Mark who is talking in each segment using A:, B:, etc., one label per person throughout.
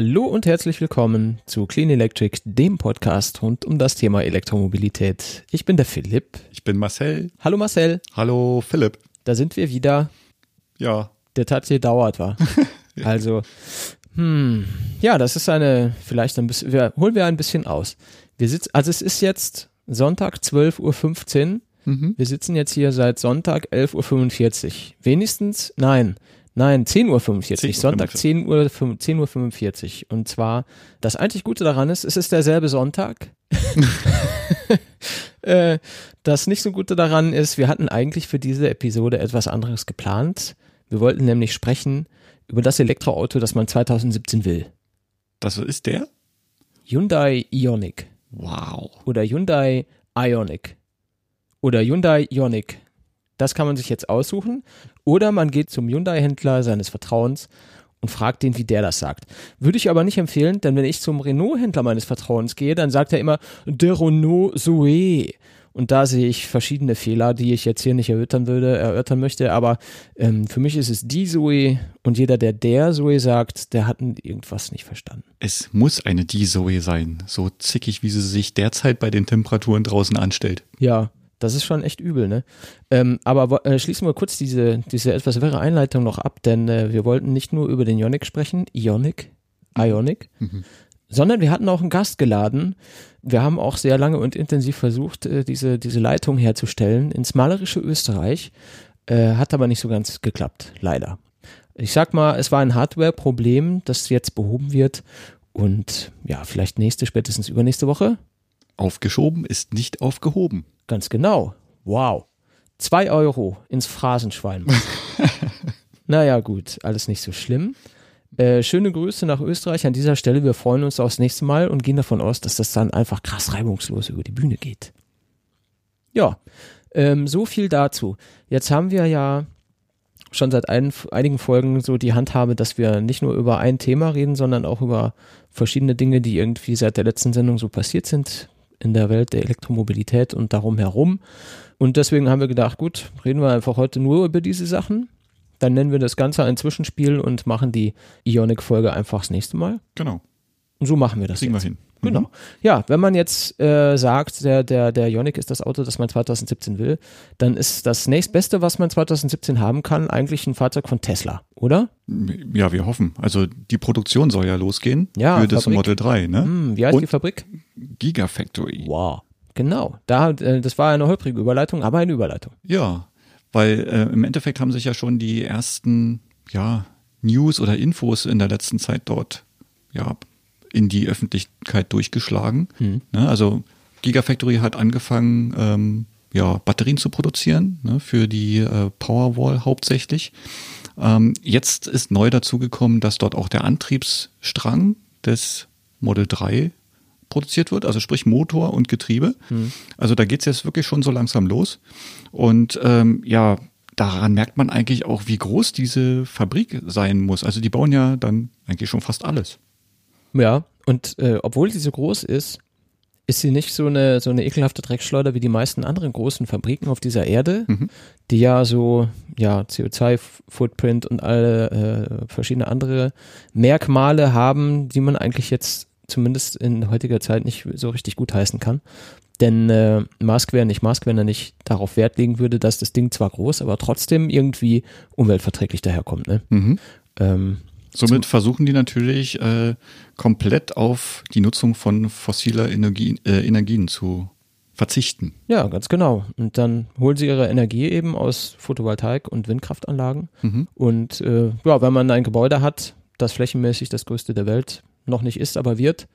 A: Hallo und herzlich willkommen zu Clean Electric, dem Podcast rund um das Thema Elektromobilität. Ich bin der Philipp.
B: Ich bin Marcel.
A: Hallo Marcel.
B: Hallo Philipp.
A: Da sind wir wieder.
B: Ja.
A: Der Tat gedauert war. ja. Also, hm, ja, das ist eine, vielleicht ein bisschen, wir, holen wir ein bisschen aus. Wir sitzen, also es ist jetzt Sonntag 12.15 Uhr. Mhm. Wir sitzen jetzt hier seit Sonntag 11.45 Uhr. Wenigstens, nein, Nein, 10.45 Uhr. 10 Sonntag 10 Uhr, 10 Uhr 45. Und zwar, das einzig Gute daran ist, es ist derselbe Sonntag. Äh, das nicht so Gute daran ist, wir hatten eigentlich für diese Episode etwas anderes geplant. Wir wollten nämlich sprechen über das Elektroauto, das man 2017 will.
B: Das ist der?
A: Hyundai Ioniq.
B: Wow.
A: Oder Hyundai Ioniq. Oder Hyundai Ioniq. Das kann man sich jetzt aussuchen. Oder man geht zum Hyundai-Händler seines Vertrauens und fragt den, wie der das sagt. Würde ich aber nicht empfehlen, denn wenn ich zum Renault-Händler meines Vertrauens gehe, dann sagt er immer der Renault Zoe. Und da sehe ich verschiedene Fehler, die ich jetzt hier nicht erörtern würde, erörtern möchte. Aber ähm, für mich ist es die Zoe und jeder, der der Zoe sagt, der hat irgendwas nicht verstanden.
B: Es muss eine die Zoe sein, so zickig, wie sie sich derzeit bei den Temperaturen draußen anstellt.
A: Ja, das ist schon echt übel, ne? Ähm, aber äh, schließen wir kurz diese, diese etwas wirre Einleitung noch ab, denn äh, wir wollten nicht nur über den Ionic sprechen, Ionic, Ionic, mhm. sondern wir hatten auch einen Gast geladen. Wir haben auch sehr lange und intensiv versucht, äh, diese, diese Leitung herzustellen ins malerische Österreich. Äh, hat aber nicht so ganz geklappt, leider. Ich sag mal, es war ein Hardware-Problem, das jetzt behoben wird und ja, vielleicht nächste, spätestens übernächste Woche.
B: Aufgeschoben ist nicht aufgehoben.
A: Ganz genau. Wow. Zwei Euro ins Phrasenschwein. naja, gut, alles nicht so schlimm. Äh, schöne Grüße nach Österreich an dieser Stelle. Wir freuen uns aufs nächste Mal und gehen davon aus, dass das dann einfach krass reibungslos über die Bühne geht. Ja, ähm, so viel dazu. Jetzt haben wir ja schon seit ein, einigen Folgen so die Handhabe, dass wir nicht nur über ein Thema reden, sondern auch über verschiedene Dinge, die irgendwie seit der letzten Sendung so passiert sind in der Welt der Elektromobilität und darum herum. Und deswegen haben wir gedacht, gut, reden wir einfach heute nur über diese Sachen. Dann nennen wir das Ganze ein Zwischenspiel und machen die Ionic-Folge einfach das nächste Mal.
B: Genau.
A: Und so machen wir das.
B: Kriegen
A: jetzt.
B: wir hin.
A: Genau. Mhm. Ja, wenn man jetzt äh, sagt, der, der, der Ionic ist das Auto, das man 2017 will, dann ist das nächstbeste, was man 2017 haben kann, eigentlich ein Fahrzeug von Tesla, oder?
B: Ja, wir hoffen. Also die Produktion soll ja losgehen
A: ja,
B: für das Fabrik. Model 3, ne?
A: Hm, wie heißt Und die Fabrik?
B: Gigafactory.
A: Wow. Genau. Da, äh, das war eine holprige Überleitung, aber eine Überleitung.
B: Ja, weil äh, im Endeffekt haben sich ja schon die ersten ja, News oder Infos in der letzten Zeit dort ja, in die Öffentlichkeit durchgeschlagen. Mhm. Ne, also Gigafactory hat angefangen, ähm, ja, Batterien zu produzieren, ne, für die äh, Powerwall hauptsächlich. Ähm, jetzt ist neu dazugekommen, dass dort auch der Antriebsstrang des Model 3 produziert wird, also sprich Motor und Getriebe. Mhm. Also da geht's jetzt wirklich schon so langsam los. Und ähm, ja, daran merkt man eigentlich auch, wie groß diese Fabrik sein muss. Also die bauen ja dann eigentlich schon fast alles.
A: Ja, und äh, obwohl sie so groß ist, ist sie nicht so eine, so eine ekelhafte Dreckschleuder wie die meisten anderen großen Fabriken auf dieser Erde, mhm. die ja so ja, CO2-Footprint und alle äh, verschiedene andere Merkmale haben, die man eigentlich jetzt zumindest in heutiger Zeit nicht so richtig gut heißen kann. Denn äh, Musk wäre nicht Musk, wenn er nicht darauf Wert legen würde, dass das Ding zwar groß, aber trotzdem irgendwie umweltverträglich daherkommt. Ne?
B: Mhm. Ähm, Somit versuchen die natürlich äh, komplett auf die Nutzung von fossiler Energie, äh, Energien zu verzichten.
A: Ja, ganz genau. Und dann holen sie ihre Energie eben aus Photovoltaik und Windkraftanlagen. Mhm. Und äh, ja, wenn man ein Gebäude hat, das flächenmäßig das größte der Welt noch nicht ist, aber wird,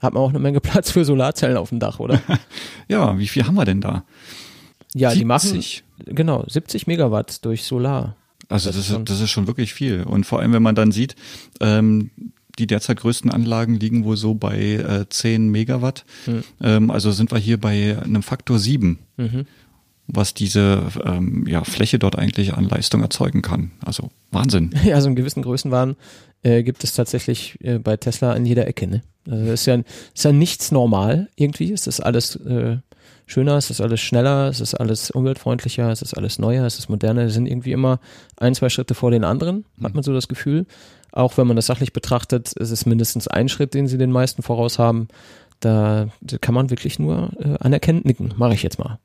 A: hat man auch eine Menge Platz für Solarzellen auf dem Dach, oder?
B: ja, wie viel haben wir denn da?
A: Ja, 70. die machen genau 70 Megawatt durch Solar.
B: Also das, das, ist, das ist schon wirklich viel. Und vor allem, wenn man dann sieht, ähm, die derzeit größten Anlagen liegen wohl so bei äh, 10 Megawatt. Mhm. Ähm, also sind wir hier bei einem Faktor 7, mhm. was diese ähm, ja, Fläche dort eigentlich an Leistung erzeugen kann. Also Wahnsinn.
A: Ja, so einen gewissen Größenwahn äh, gibt es tatsächlich äh, bei Tesla an jeder Ecke. Ne? Also ist ja, ist ja nichts normal irgendwie. Ist das alles äh, schöner, es ist alles schneller, es ist alles umweltfreundlicher, es ist alles neuer, es ist moderner. Sie sind irgendwie immer ein, zwei Schritte vor den anderen, hat man so das Gefühl. Auch wenn man das sachlich betrachtet, ist es mindestens ein Schritt, den sie den meisten voraus haben. Da, da kann man wirklich nur äh, anerkennend nicken. Mache ich jetzt mal.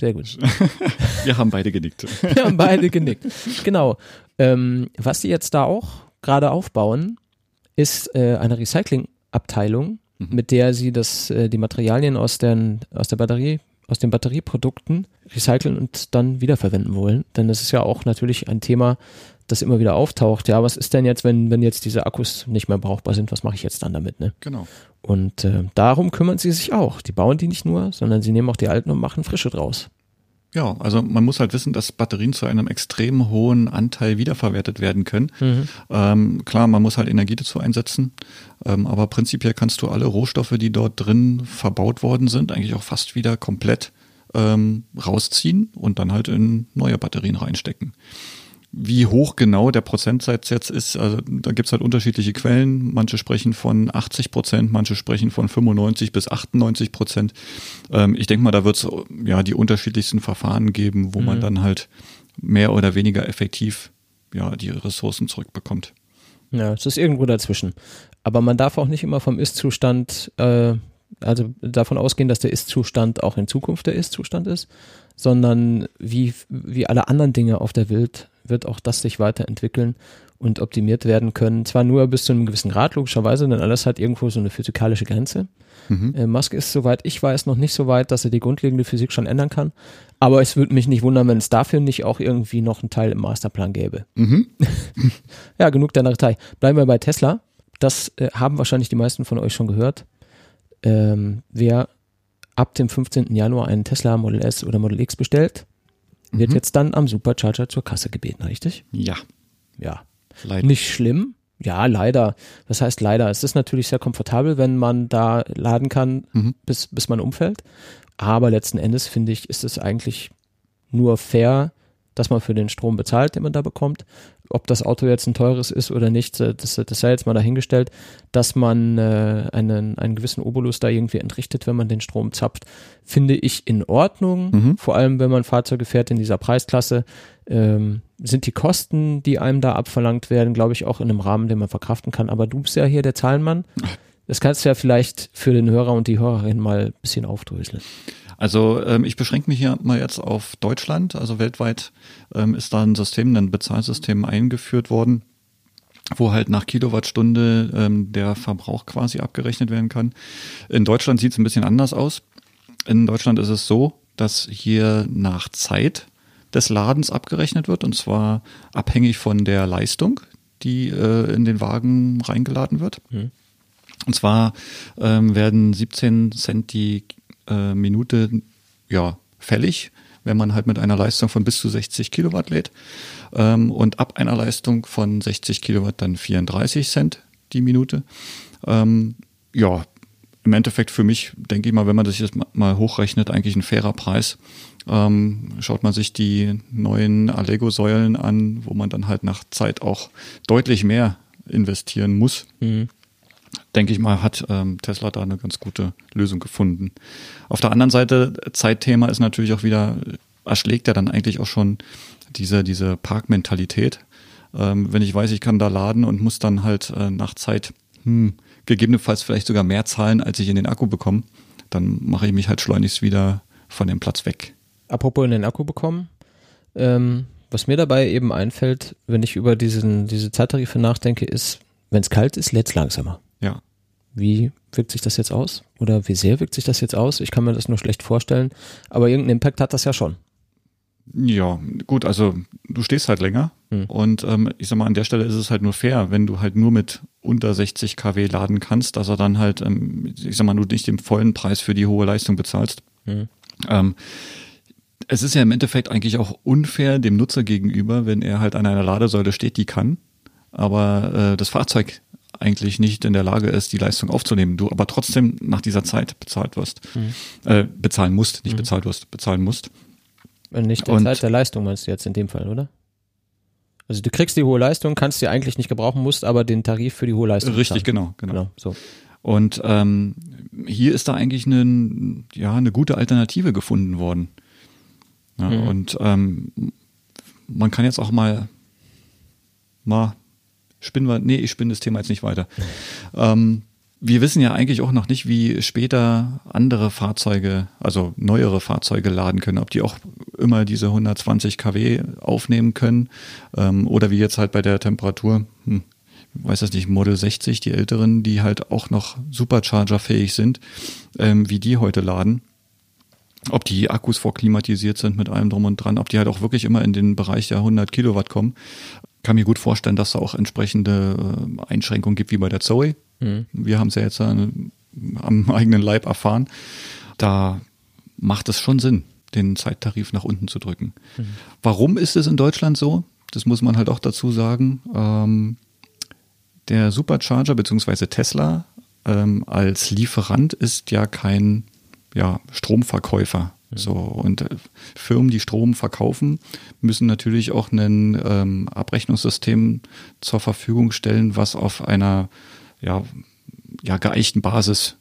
A: Sehr gut.
B: Wir haben beide genickt.
A: Wir haben beide genickt. Genau. Ähm, was sie jetzt da auch gerade aufbauen, ist äh, eine Recyclingabteilung, mhm. mit der sie das, äh, die Materialien aus, den, aus der Batterie, aus den Batterieprodukten recyceln und dann wiederverwenden wollen. Denn das ist ja auch natürlich ein Thema, das immer wieder auftaucht. Ja, was ist denn jetzt, wenn, wenn jetzt diese Akkus nicht mehr brauchbar sind? Was mache ich jetzt dann damit? Ne?
B: Genau.
A: Und äh, darum kümmern sie sich auch. Die bauen die nicht nur, sondern sie nehmen auch die alten und machen frische draus.
B: Ja, also man muss halt wissen, dass Batterien zu einem extrem hohen Anteil wiederverwertet werden können. Mhm. Ähm, klar, man muss halt Energie dazu einsetzen, ähm, aber prinzipiell kannst du alle Rohstoffe, die dort drin verbaut worden sind, eigentlich auch fast wieder komplett ähm, rausziehen und dann halt in neue Batterien reinstecken. Wie hoch genau der Prozentsatz jetzt ist, also da gibt's halt unterschiedliche Quellen. Manche sprechen von 80 Prozent, manche sprechen von 95 bis 98 Prozent. Ähm, ich denke mal, da wird's ja die unterschiedlichsten Verfahren geben, wo mhm. man dann halt mehr oder weniger effektiv ja die Ressourcen zurückbekommt.
A: Ja, es ist irgendwo dazwischen. Aber man darf auch nicht immer vom Ist-Zustand, äh, also davon ausgehen, dass der Ist-Zustand auch in Zukunft der Ist-Zustand ist, sondern wie, wie alle anderen Dinge auf der Welt wird auch das sich weiterentwickeln und optimiert werden können. Zwar nur bis zu einem gewissen Grad, logischerweise, denn alles hat irgendwo so eine physikalische Grenze. Mhm. Äh, Musk ist, soweit ich weiß, noch nicht so weit, dass er die grundlegende Physik schon ändern kann. Aber es würde mich nicht wundern, wenn es dafür nicht auch irgendwie noch einen Teil im Masterplan gäbe. Mhm. ja, genug der Narretei. Bleiben wir bei Tesla. Das äh, haben wahrscheinlich die meisten von euch schon gehört. Ähm, wer ab dem 15. Januar einen Tesla Model S oder Model X bestellt, wird mhm. jetzt dann am Supercharger zur Kasse gebeten, richtig?
B: Ja.
A: Ja. Leider. Nicht schlimm. Ja, leider. Das heißt leider. Es ist natürlich sehr komfortabel, wenn man da laden kann, mhm. bis, bis man umfällt. Aber letzten Endes finde ich, ist es eigentlich nur fair, dass man für den Strom bezahlt, den man da bekommt. Ob das Auto jetzt ein teures ist oder nicht, äh, das, das sei jetzt mal dahingestellt, dass man äh, einen, einen gewissen Obolus da irgendwie entrichtet, wenn man den Strom zapft, finde ich in Ordnung. Mhm. Vor allem, wenn man Fahrzeuge fährt in dieser Preisklasse, ähm, sind die Kosten, die einem da abverlangt werden, glaube ich, auch in einem Rahmen, den man verkraften kann. Aber du bist ja hier der Zahlenmann. Das kannst du ja vielleicht für den Hörer und die Hörerin mal ein bisschen aufdröseln.
B: Also ähm, ich beschränke mich hier mal jetzt auf Deutschland. Also weltweit ähm, ist da ein System, ein Bezahlsystem eingeführt worden, wo halt nach Kilowattstunde ähm, der Verbrauch quasi abgerechnet werden kann. In Deutschland sieht es ein bisschen anders aus. In Deutschland ist es so, dass hier nach Zeit des Ladens abgerechnet wird und zwar abhängig von der Leistung, die äh, in den Wagen reingeladen wird. Mhm. Und zwar ähm, werden 17 Cent die äh, Minute ja, fällig, wenn man halt mit einer Leistung von bis zu 60 Kilowatt lädt. Ähm, und ab einer Leistung von 60 Kilowatt dann 34 Cent die Minute. Ähm, ja, im Endeffekt für mich, denke ich mal, wenn man das jetzt mal hochrechnet, eigentlich ein fairer Preis. Ähm, schaut man sich die neuen Allego-Säulen an, wo man dann halt nach Zeit auch deutlich mehr investieren muss. Mhm denke ich mal, hat ähm, Tesla da eine ganz gute Lösung gefunden. Auf der anderen Seite, Zeitthema ist natürlich auch wieder, erschlägt ja dann eigentlich auch schon diese, diese Parkmentalität. Ähm, wenn ich weiß, ich kann da laden und muss dann halt äh, nach Zeit hm, gegebenenfalls vielleicht sogar mehr zahlen, als ich in den Akku bekomme, dann mache ich mich halt schleunigst wieder von dem Platz weg.
A: Apropos in den Akku bekommen, ähm, was mir dabei eben einfällt, wenn ich über diesen, diese Zeittarife nachdenke, ist, wenn es kalt ist, lädt es langsamer. Wie wirkt sich das jetzt aus? Oder wie sehr wirkt sich das jetzt aus? Ich kann mir das nur schlecht vorstellen. Aber irgendeinen Impact hat das ja schon.
B: Ja, gut, also du stehst halt länger hm. und ähm, ich sag mal, an der Stelle ist es halt nur fair, wenn du halt nur mit unter 60 kW laden kannst, dass er dann halt, ähm, ich sag mal, du nicht den vollen Preis für die hohe Leistung bezahlst. Hm. Ähm, es ist ja im Endeffekt eigentlich auch unfair dem Nutzer gegenüber, wenn er halt an einer Ladesäule steht, die kann, aber äh, das Fahrzeug eigentlich nicht in der Lage ist, die Leistung aufzunehmen, du aber trotzdem nach dieser Zeit bezahlt wirst, mhm. äh, bezahlen musst, nicht mhm. bezahlt wirst, bezahlen musst.
A: Und nicht der Und, Zeit der Leistung meinst du jetzt in dem Fall, oder? Also du kriegst die hohe Leistung, kannst sie eigentlich nicht gebrauchen, musst aber den Tarif für die hohe Leistung
B: Richtig, genau, genau. genau
A: so.
B: Und ähm, hier ist da eigentlich eine, ja, eine gute Alternative gefunden worden. Ja, mhm. Und ähm, man kann jetzt auch mal, mal spinnen wir, nee, ich spinne das Thema jetzt nicht weiter. Ähm, wir wissen ja eigentlich auch noch nicht, wie später andere Fahrzeuge, also neuere Fahrzeuge laden können, ob die auch immer diese 120 kW aufnehmen können ähm, oder wie jetzt halt bei der Temperatur, hm, weiß das nicht, Model 60, die älteren, die halt auch noch Supercharger-fähig sind, ähm, wie die heute laden. Ob die Akkus vorklimatisiert sind mit allem drum und dran, ob die halt auch wirklich immer in den Bereich der 100 Kilowatt kommen. Kann mir gut vorstellen, dass da auch entsprechende äh, Einschränkungen gibt, wie bei der Zoe. Mhm. Wir haben es ja jetzt an, am eigenen Leib erfahren. Da macht es schon Sinn, den Zeittarif nach unten zu drücken. Mhm. Warum ist es in Deutschland so? Das muss man halt auch dazu sagen. Ähm, der Supercharger bzw. Tesla ähm, als Lieferant ist ja kein ja, Stromverkäufer. Mhm. So, und äh, Firmen, die Strom verkaufen, müssen natürlich auch ein ähm, Abrechnungssystem zur Verfügung stellen, was auf einer ja, ja, geeichten Basis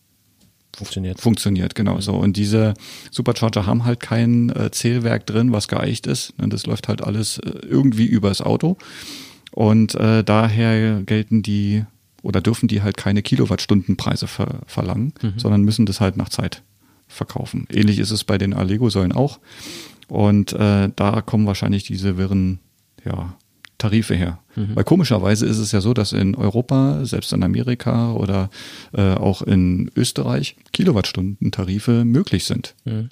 B: funktioniert. Funktioniert, genau mhm. so. Und diese Supercharger haben halt kein äh, Zählwerk drin, was geeicht ist. Und das läuft halt alles äh, irgendwie übers Auto. Und äh, daher gelten die oder dürfen die halt keine Kilowattstundenpreise ver verlangen, mhm. sondern müssen das halt nach Zeit verkaufen. Ähnlich ist es bei den Allego-Säulen auch. Und äh, da kommen wahrscheinlich diese wirren ja, Tarife her. Mhm. Weil komischerweise ist es ja so, dass in Europa, selbst in Amerika oder äh, auch in Österreich Kilowattstundentarife möglich sind.
A: Mhm.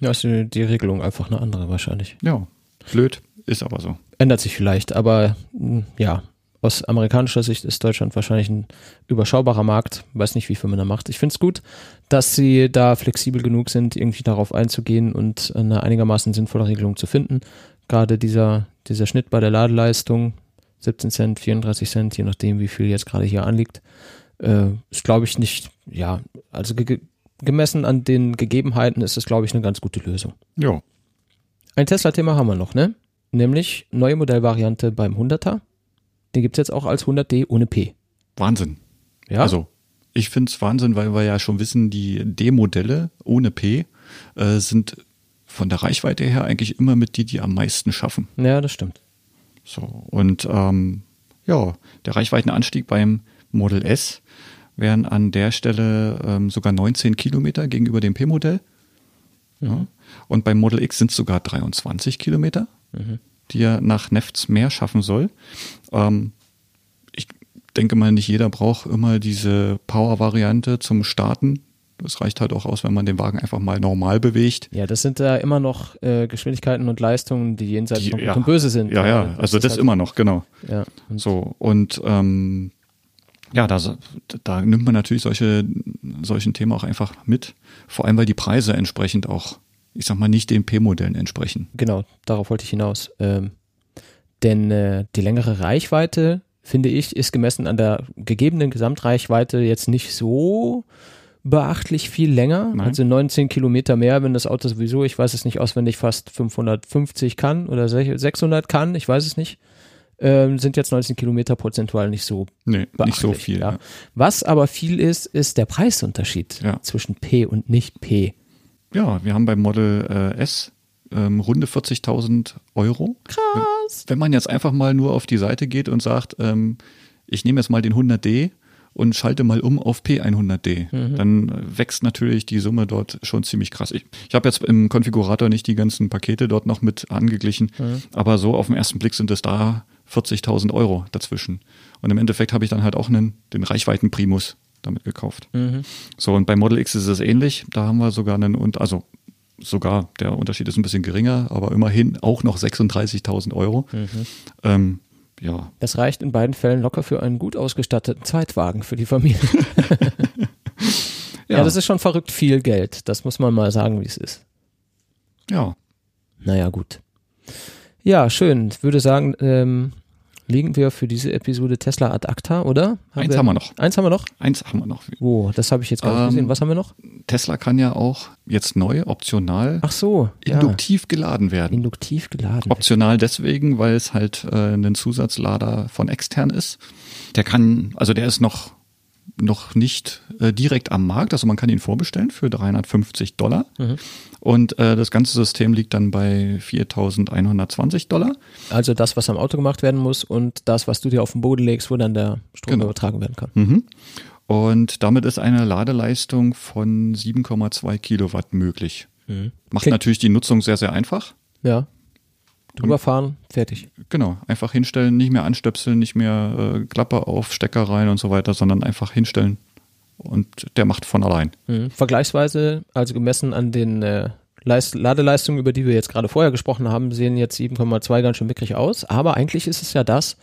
A: Ja, ist die, die Regelung einfach eine andere wahrscheinlich.
B: Ja, blöd, ist aber so.
A: Ändert sich vielleicht, aber hm, ja, aus amerikanischer Sicht ist Deutschland wahrscheinlich ein überschaubarer Markt. Weiß nicht, wie viel man da macht. Ich finde es gut, dass sie da flexibel genug sind, irgendwie darauf einzugehen und eine einigermaßen sinnvolle Regelung zu finden. Gerade dieser, dieser Schnitt bei der Ladeleistung, 17 Cent, 34 Cent, je nachdem, wie viel jetzt gerade hier anliegt, äh, ist, glaube ich, nicht, ja, also ge gemessen an den Gegebenheiten ist es, glaube ich, eine ganz gute Lösung.
B: Ja.
A: Ein Tesla-Thema haben wir noch, ne? Nämlich neue Modellvariante beim 100er. Den gibt es jetzt auch als 100D ohne P.
B: Wahnsinn. Ja. Also, ich finde es Wahnsinn, weil wir ja schon wissen, die D-Modelle ohne P äh, sind von der Reichweite her eigentlich immer mit die, die am meisten schaffen.
A: Ja, das stimmt.
B: So, und ähm, ja, der Reichweitenanstieg beim Model S wären an der Stelle ähm, sogar 19 Kilometer gegenüber dem P-Modell. Mhm. Ja. Und beim Model X sind es sogar 23 Kilometer. Mhm die er nach Nefts mehr schaffen soll. Ähm, ich denke mal, nicht jeder braucht immer diese Power-Variante zum Starten. Das reicht halt auch aus, wenn man den Wagen einfach mal normal bewegt.
A: Ja, das sind da immer noch äh, Geschwindigkeiten und Leistungen, die jenseits die, von Gut
B: ja,
A: und Böse sind.
B: Ja, ja, also das, das halt, immer noch, genau.
A: Ja,
B: und so, und ähm, ja, da, da nimmt man natürlich solche, solchen Themen auch einfach mit. Vor allem, weil die Preise entsprechend auch ich sag mal, nicht den P-Modellen entsprechen.
A: Genau, darauf wollte ich hinaus. Ähm, denn äh, die längere Reichweite, finde ich, ist gemessen an der gegebenen Gesamtreichweite jetzt nicht so beachtlich viel länger. Nein. Also 19 Kilometer mehr, wenn das Auto sowieso, ich weiß es nicht auswendig, fast 550 kann oder 600 kann, ich weiß es nicht. Ähm, sind jetzt 19 Kilometer prozentual nicht so
B: nee, nicht so viel. Ja. Ja.
A: Was aber viel ist, ist der Preisunterschied ja. zwischen P und nicht P.
B: Ja, wir haben beim Model äh, S ähm, runde 40.000 Euro.
A: Krass.
B: Wenn man jetzt einfach mal nur auf die Seite geht und sagt, ähm, ich nehme jetzt mal den 100D und schalte mal um auf P100D, mhm. dann wächst natürlich die Summe dort schon ziemlich krass. Ich, ich habe jetzt im Konfigurator nicht die ganzen Pakete dort noch mit angeglichen, mhm. aber so auf den ersten Blick sind es da 40.000 Euro dazwischen. Und im Endeffekt habe ich dann halt auch einen, den Reichweiten-Primus damit gekauft. Mhm. So, und bei Model X ist es ähnlich. Da haben wir sogar einen, und also sogar, der Unterschied ist ein bisschen geringer, aber immerhin auch noch 36.000 Euro. Mhm. Ähm, ja.
A: Das reicht in beiden Fällen locker für einen gut ausgestatteten Zweitwagen für die Familie. ja. ja, das ist schon verrückt viel Geld. Das muss man mal sagen, wie es ist.
B: Ja.
A: Naja, gut. Ja, schön. Ich würde sagen, ähm, legen wir für diese Episode Tesla ad acta, oder?
B: Haben eins wir, haben wir noch.
A: Eins haben wir noch?
B: Eins haben wir noch.
A: Oh, das habe ich jetzt gar nicht ähm, gesehen. Was haben wir noch?
B: Tesla kann ja auch jetzt neu, optional,
A: Ach so,
B: induktiv ja. geladen werden.
A: Induktiv geladen.
B: Optional deswegen, weil es halt äh, ein Zusatzlader von extern ist. Der kann, also der ist noch noch nicht äh, direkt am Markt, also man kann ihn vorbestellen für 350 Dollar. Mhm. Und äh, das ganze System liegt dann bei 4.120 Dollar.
A: Also das, was am Auto gemacht werden muss und das, was du dir auf den Boden legst, wo dann der Strom genau. übertragen werden kann.
B: Mhm. Und damit ist eine Ladeleistung von 7,2 Kilowatt möglich. Mhm. Macht Klingt natürlich die Nutzung sehr, sehr einfach.
A: Ja. Drüber fahren, fertig.
B: Genau, einfach hinstellen, nicht mehr anstöpseln, nicht mehr äh, Klappe auf, Stecker rein und so weiter, sondern einfach hinstellen und der macht von allein.
A: Mhm. Vergleichsweise, also gemessen an den äh, Leist Ladeleistungen, über die wir jetzt gerade vorher gesprochen haben, sehen jetzt 7,2 ganz schön mickrig aus, aber eigentlich ist es ja das,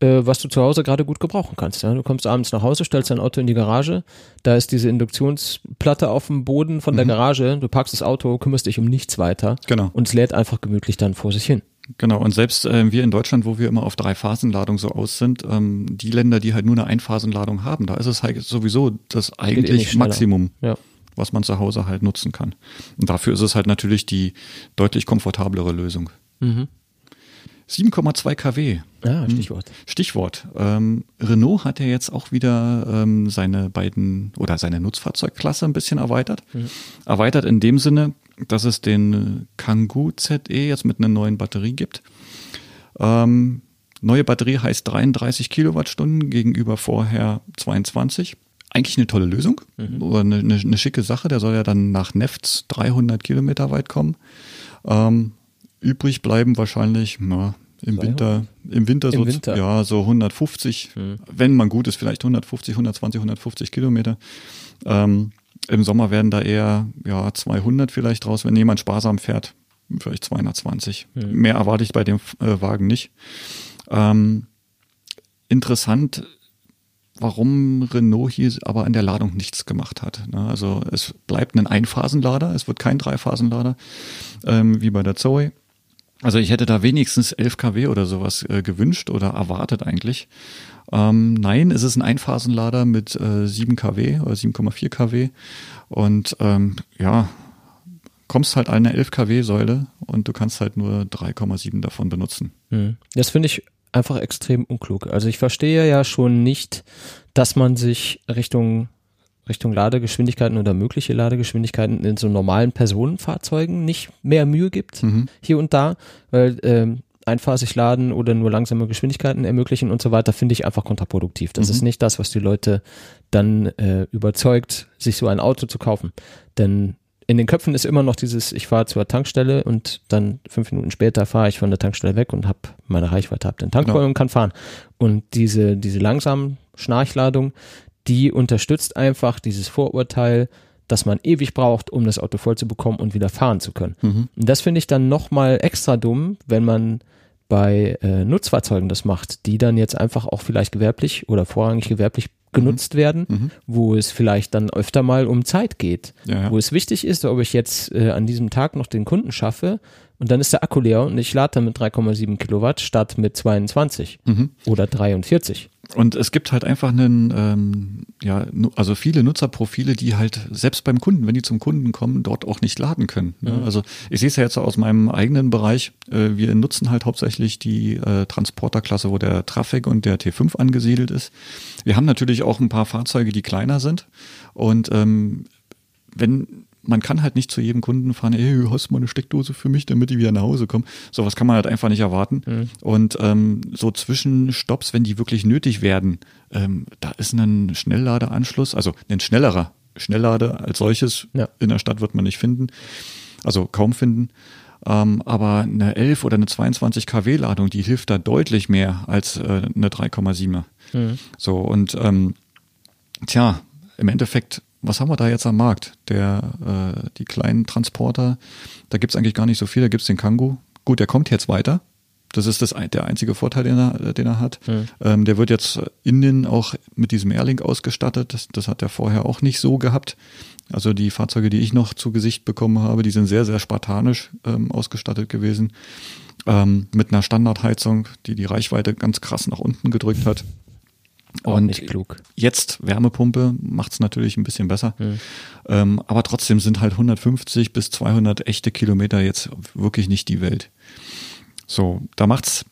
A: äh, was du zu Hause gerade gut gebrauchen kannst. Ja? Du kommst abends nach Hause, stellst dein Auto in die Garage, da ist diese Induktionsplatte auf dem Boden von der mhm. Garage, du parkst das Auto, kümmerst dich um nichts weiter
B: genau.
A: und es lädt einfach gemütlich dann vor sich hin.
B: Genau, und selbst äh, wir in Deutschland, wo wir immer auf Dreiphasenladung so aus sind, ähm, die Länder, die halt nur eine Einphasenladung haben, da ist es halt sowieso das eh eigentlich Maximum, ja. was man zu Hause halt nutzen kann. Und dafür ist es halt natürlich die deutlich komfortablere Lösung. Mhm. 7,2 kW.
A: Ja, hm. Stichwort.
B: Stichwort. Ähm, Renault hat ja jetzt auch wieder ähm, seine beiden oder seine Nutzfahrzeugklasse ein bisschen erweitert. Mhm. Erweitert in dem Sinne, dass es den Kangoo ZE jetzt mit einer neuen Batterie gibt. Ähm, neue Batterie heißt 33 Kilowattstunden gegenüber vorher 22. Eigentlich eine tolle Lösung mhm. oder eine, eine, eine, schicke Sache. Der soll ja dann nach Nefts 300 Kilometer weit kommen. Ähm, übrig bleiben wahrscheinlich na, im 200? Winter, im Winter, Im so, Winter. Ja, so 150, mhm. wenn man gut ist, vielleicht 150, 120, 150 Kilometer. Ähm, im Sommer werden da eher ja 200 vielleicht raus, wenn jemand sparsam fährt, vielleicht 220. Mhm. Mehr erwarte ich bei dem äh, Wagen nicht. Ähm, interessant, warum Renault hier aber an der Ladung nichts gemacht hat. Ne? Also es bleibt ein Einphasenlader, es wird kein Dreiphasenlader ähm, wie bei der Zoe. Also ich hätte da wenigstens 11 kW oder sowas äh, gewünscht oder erwartet eigentlich. Ähm, nein, es ist ein Einphasenlader mit äh, 7 kW oder 7,4 kW und ähm, ja, kommst halt an eine 11 kW Säule und du kannst halt nur 3,7 davon benutzen.
A: Hm. Das finde ich einfach extrem unklug. Also ich verstehe ja schon nicht, dass man sich Richtung Richtung Ladegeschwindigkeiten oder mögliche Ladegeschwindigkeiten in so normalen Personenfahrzeugen nicht mehr Mühe gibt, mhm. hier und da, weil ähm, einphasig laden oder nur langsame Geschwindigkeiten ermöglichen und so weiter, finde ich einfach kontraproduktiv. Das mhm. ist nicht das, was die Leute dann äh, überzeugt, sich so ein Auto zu kaufen. Denn in den Köpfen ist immer noch dieses, ich fahre zur Tankstelle und dann fünf Minuten später fahre ich von der Tankstelle weg und habe meine Reichweite, habe den Tank genau. und kann fahren. Und diese, diese langsamen Schnarchladung, die unterstützt einfach dieses Vorurteil, dass man ewig braucht, um das Auto voll zu bekommen und wieder fahren zu können. Mhm. Und das finde ich dann nochmal extra dumm, wenn man bei äh, Nutzfahrzeugen das macht, die dann jetzt einfach auch vielleicht gewerblich oder vorrangig gewerblich genutzt mhm. werden, mhm. wo es vielleicht dann öfter mal um Zeit geht, ja, ja. wo es wichtig ist, ob ich jetzt äh, an diesem Tag noch den Kunden schaffe und dann ist der Akku leer und ich lade dann mit 3,7 Kilowatt statt mit 22 mhm. oder 43.
B: Und es gibt halt einfach einen, ähm, ja, also viele Nutzerprofile, die halt selbst beim Kunden, wenn die zum Kunden kommen, dort auch nicht laden können. Ne? Mhm. Also ich sehe es ja jetzt aus meinem eigenen Bereich. Äh, wir nutzen halt hauptsächlich die äh, Transporterklasse, wo der Traffic und der T5 angesiedelt ist. Wir haben natürlich auch ein paar Fahrzeuge, die kleiner sind. Und ähm, wenn man kann halt nicht zu jedem Kunden fahren, ey, hast du mal eine Steckdose für mich, damit ich wieder nach Hause komme. Sowas kann man halt einfach nicht erwarten. Mhm. Und ähm, so Zwischenstopps, wenn die wirklich nötig werden, ähm, da ist ein Schnellladeanschluss, also ein schnellerer Schnelllader als solches ja. in der Stadt wird man nicht finden, also kaum finden. Ähm, aber eine 11 oder eine 22 kW Ladung, die hilft da deutlich mehr als äh, eine 3,7er. Mhm. So und ähm, tja, im Endeffekt was haben wir da jetzt am Markt? Der, äh, die kleinen Transporter, da gibt's eigentlich gar nicht so viel, da gibt's den Kangoo. Gut, der kommt jetzt weiter. Das ist das, der einzige Vorteil, den er, den er hat. Mhm. Ähm, der wird jetzt innen auch mit diesem Airlink ausgestattet. Das, das hat er vorher auch nicht so gehabt. Also die Fahrzeuge, die ich noch zu Gesicht bekommen habe, die sind sehr, sehr spartanisch ähm, ausgestattet gewesen. Ähm, mit einer Standardheizung, die die Reichweite ganz krass nach unten gedrückt hat. Und jetzt Wärmepumpe macht es natürlich ein bisschen besser. Mhm. Ähm, aber trotzdem sind halt 150 bis 200 echte Kilometer jetzt wirklich nicht die Welt. So, da macht's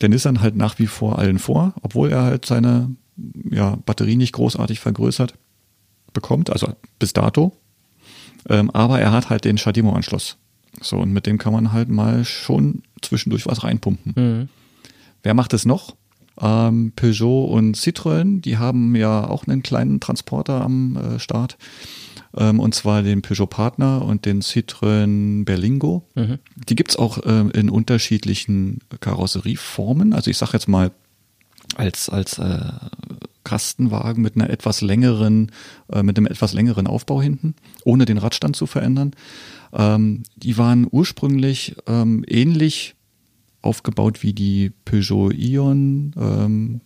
B: der Nissan halt nach wie vor allen vor, obwohl er halt seine ja, Batterie nicht großartig vergrößert bekommt, also bis dato. Ähm, aber er hat halt den Shadimo-Anschluss. So, und mit dem kann man halt mal schon zwischendurch was reinpumpen.
A: Mhm.
B: Wer macht es noch? Ähm, Peugeot und Citroën, die haben ja auch einen kleinen Transporter am äh, Start. Ähm, und zwar den Peugeot Partner und den Citroën Berlingo.
A: Mhm.
B: Die gibt's auch ähm, in unterschiedlichen Karosserieformen. Also ich sage jetzt mal als, als äh, Kastenwagen mit einer etwas längeren, äh, mit einem etwas längeren Aufbau hinten, ohne den Radstand zu verändern. Ähm, die waren ursprünglich ähm, ähnlich aufgebaut wie die Peugeot Ion, ähm,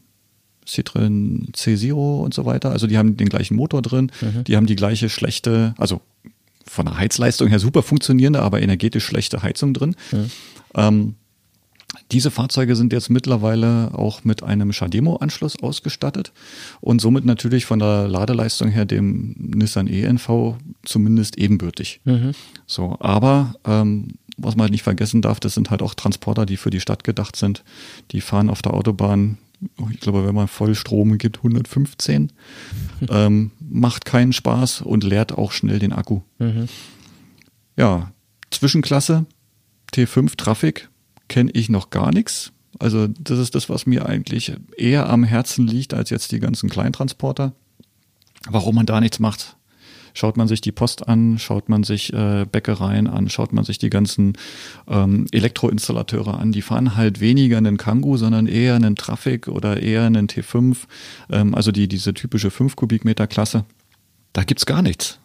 B: Citroën C0 und so weiter. Also die haben den gleichen Motor drin, die haben die gleiche schlechte, also von der Heizleistung her super funktionierende, aber energetisch schlechte Heizung drin. Ähm, diese Fahrzeuge sind jetzt mittlerweile auch mit einem Shademo-Anschluss ausgestattet und somit natürlich von der Ladeleistung her dem Nissan ENV zumindest ebenbürtig. So, aber ähm, was man halt nicht vergessen darf, das sind halt auch Transporter, die für die Stadt gedacht sind. Die fahren auf der Autobahn, ich glaube, wenn man Vollstrom gibt, 115. ähm, macht keinen Spaß und leert auch schnell den Akku. Ja, Zwischenklasse T5 Traffic kenne ich noch gar nichts. Also das ist das, was mir eigentlich eher am Herzen liegt als jetzt die ganzen Kleintransporter. Warum man da nichts macht, schaut man sich die Post an, schaut man sich äh, Bäckereien an, schaut man sich die ganzen ähm, Elektroinstallateure an. Die fahren halt weniger einen Kangoo, sondern eher einen Traffic oder eher einen T5, ähm, also die diese typische 5 Kubikmeter Klasse. Da gibt's gar nichts.